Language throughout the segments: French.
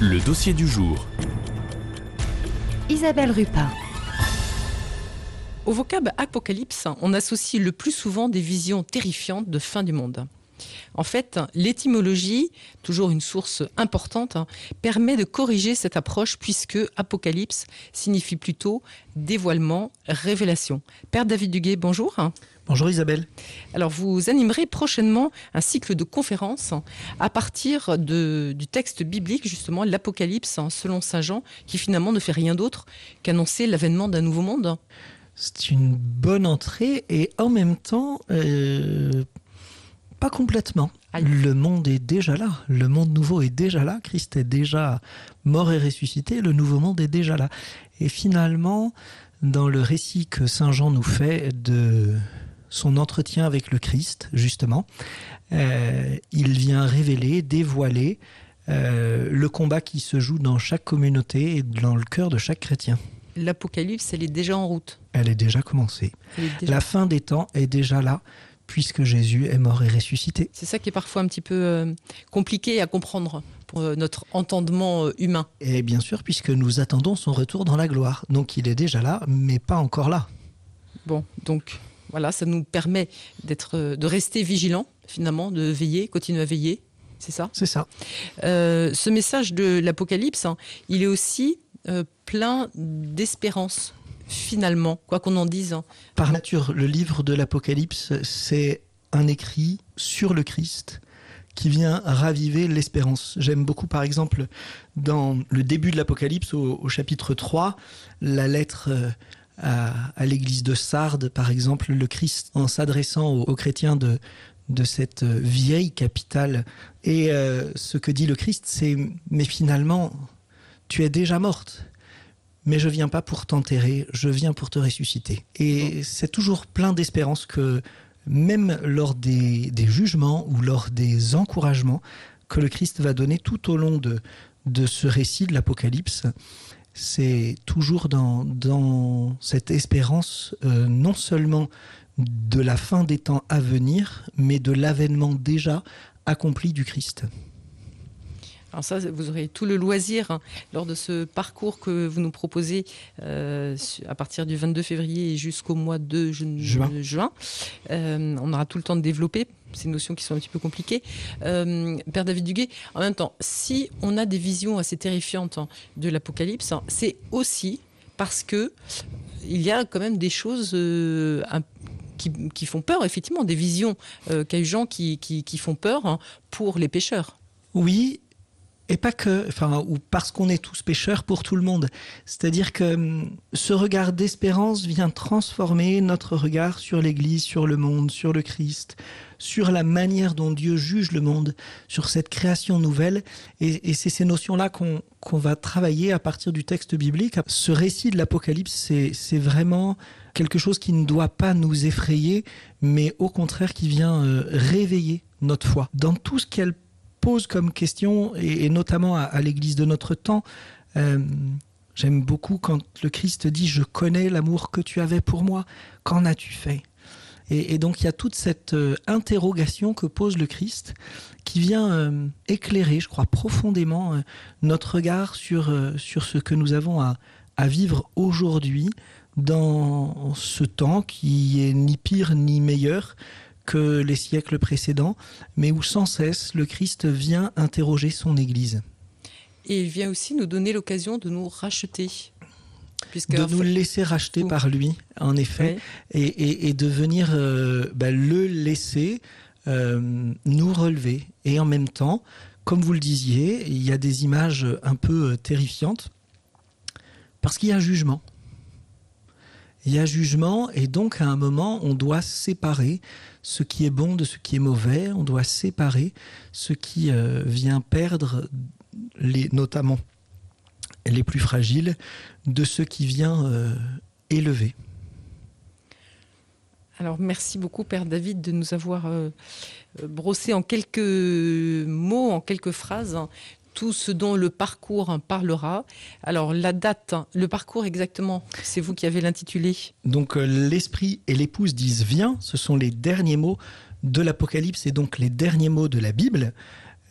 Le dossier du jour. Isabelle Rupin. Au vocable apocalypse, on associe le plus souvent des visions terrifiantes de fin du monde. En fait, l'étymologie, toujours une source importante, hein, permet de corriger cette approche puisque apocalypse signifie plutôt dévoilement, révélation. Père David Duguay, bonjour. Bonjour Isabelle. Alors vous animerez prochainement un cycle de conférences à partir de, du texte biblique, justement l'Apocalypse selon Saint Jean, qui finalement ne fait rien d'autre qu'annoncer l'avènement d'un nouveau monde. C'est une bonne entrée et en même temps, euh, pas complètement. Aïe. Le monde est déjà là. Le monde nouveau est déjà là. Christ est déjà mort et ressuscité. Le nouveau monde est déjà là. Et finalement, dans le récit que Saint Jean nous fait de son entretien avec le Christ, justement, euh, il vient révéler, dévoiler euh, le combat qui se joue dans chaque communauté et dans le cœur de chaque chrétien. L'Apocalypse, elle est déjà en route. Elle est déjà commencée. Elle est déjà- La fin des temps est déjà là, puisque Jésus est mort et ressuscité. C'est ça qui est parfois un petit peu euh, compliqué à comprendre pour euh, notre entendement euh, humain. Et bien sûr, puisque nous attendons son retour dans la gloire. Donc il est déjà là, mais pas encore là. Bon, donc voilà, ça nous permet d'être, de rester vigilant finalement, de veiller, continuer à veiller. C'est ça? C'est ça. Euh, ce message de l'Apocalypse, hein, il est aussi euh, plein d'espérance finalement, quoi qu'on en dise. hein. Par nature, le livre de l'Apocalypse, c'est un écrit sur le Christ qui vient raviver l'espérance. J'aime beaucoup, par exemple, dans le début de l'Apocalypse, au, chapitre 3, la lettre euh, à, l'église de Sardes, par exemple, le Christ, en s'adressant aux, chrétiens de, de cette euh, vieille capitale. Et euh, ce que dit le Christ, c'est, mais finalement, tu es déjà morte. Mais je viens pas pour t'enterrer, je viens pour te ressusciter. Et c'est toujours plein d'espérance que même lors des, des jugements ou lors des encouragements que le Christ va donner tout au long de, de ce récit de l'Apocalypse, c'est toujours dans, dans cette espérance euh, non seulement de la fin des temps à venir, mais de l'avènement déjà accompli du Christ. Alors ça, vous aurez tout le loisir hein, lors de ce parcours que vous nous proposez euh, à partir du 22 février jusqu'au mois de ju- Juin. juin. Euh, on aura tout le temps de développer ces notions qui sont un petit peu compliquées. Euh, Père David Duguay, en même temps, si on a des visions assez terrifiantes hein, de l'Apocalypse, hein, c'est aussi parce que il y a quand même des choses un- qui, qui font peur, effectivement, des visions qu'a eu Jean qui, qui, qui font peur pour les pécheurs. Oui, et pas que, enfin, ou parce qu'on est tous pécheurs pour tout le monde. C'est-à-dire que hum, ce regard d'espérance vient transformer notre regard sur l'Église, sur le monde, sur le Christ, sur la manière dont Dieu juge le monde, sur cette création nouvelle. Et, c'est ces notions-là qu'on qu'on va travailler à partir du texte biblique. Ce récit de l'Apocalypse, c'est vraiment quelque chose qui ne doit pas nous effrayer, mais au contraire qui vient euh, réveiller notre foi. Dans tout ce qu'elle pose comme question, et, notamment à, l'Église de notre temps, euh, j'aime beaucoup quand le Christ dit ⁇ Je connais l'amour que tu avais pour moi, qu'en as-tu fait ?⁇ et, donc il y a toute cette euh, interrogation que pose le Christ qui vient euh, éclairer, je crois, profondément notre regard sur, sur ce que nous avons à, à vivre aujourd'hui dans ce temps qui est ni pire ni meilleur que les siècles précédents, mais où sans cesse le Christ vient interroger son Église, Et il vient aussi nous donner l'occasion de nous racheter. Puisque de nous fait- laisser racheter par lui, en effet, et, et- et de venir euh, bah, le laisser euh, nous relever. Et en même temps, comme vous le disiez, il y a des images un peu euh, terrifiantes, parce qu'il y a jugement. Il y a jugement, et donc à un moment, on doit séparer ce qui est bon de ce qui est mauvais, on doit séparer ce qui euh, vient perdre, les, notamment les plus fragiles, de ce qui vient euh, élever. Alors merci beaucoup Père David de nous avoir euh, brossé en quelques mots, en quelques phrases, hein, tout ce dont le parcours parlera. Alors la date, hein, le parcours exactement, c'est vous qui avez l'intitulé. Donc euh, l'esprit et l'épouse disent viens, ce sont les derniers mots de l'Apocalypse et donc les derniers mots de la Bible.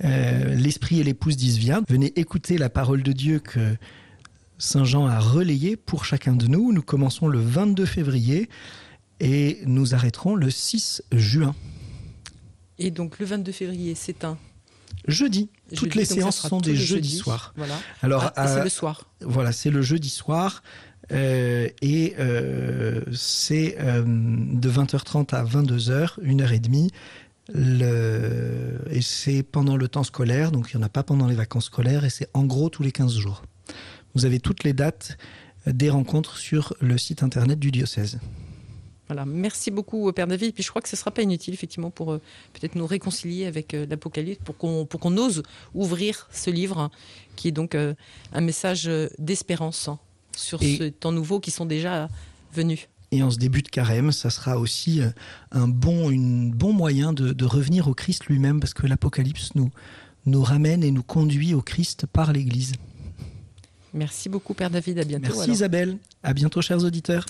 Euh, L'Esprit et l'épouse disent viens. Venez écouter la parole de Dieu que Saint Jean a relayée pour chacun de nous. Nous commençons le 22 février et nous arrêterons le 6 juin. Et donc le 22 février, c'est un jeudi. Toutes Jeudi, les séances sont des jeudis jeudis. soirs. Voilà. Alors, Ah, c'est à- le soir. Voilà, c'est le jeudi soir. euh, et euh, c'est euh, de 20h30 à 22h, une heure et demie. Le, et c'est pendant le temps scolaire, donc il n'y en a pas pendant les vacances scolaires, et c'est en gros tous les 15 jours. Vous avez toutes les dates des rencontres sur le site internet du diocèse. Voilà. Merci beaucoup, euh, Père David. Et puis je crois que ce ne sera pas inutile, effectivement, pour euh, peut-être nous réconcilier avec euh, l'Apocalypse, pour qu'on pour qu'on ose ouvrir ce livre, hein, qui est donc euh, un message d'espérance hein, sur Et- ce temps nouveau qui sont déjà venus. Et en ce début de carême, ça sera aussi un bon, une, bon moyen de, de revenir au Christ lui-même, parce que l'Apocalypse nous, nous ramène et nous conduit au Christ par l'Église. Merci beaucoup, Père David. À bientôt. Merci alors. Isabelle. À bientôt, chers auditeurs.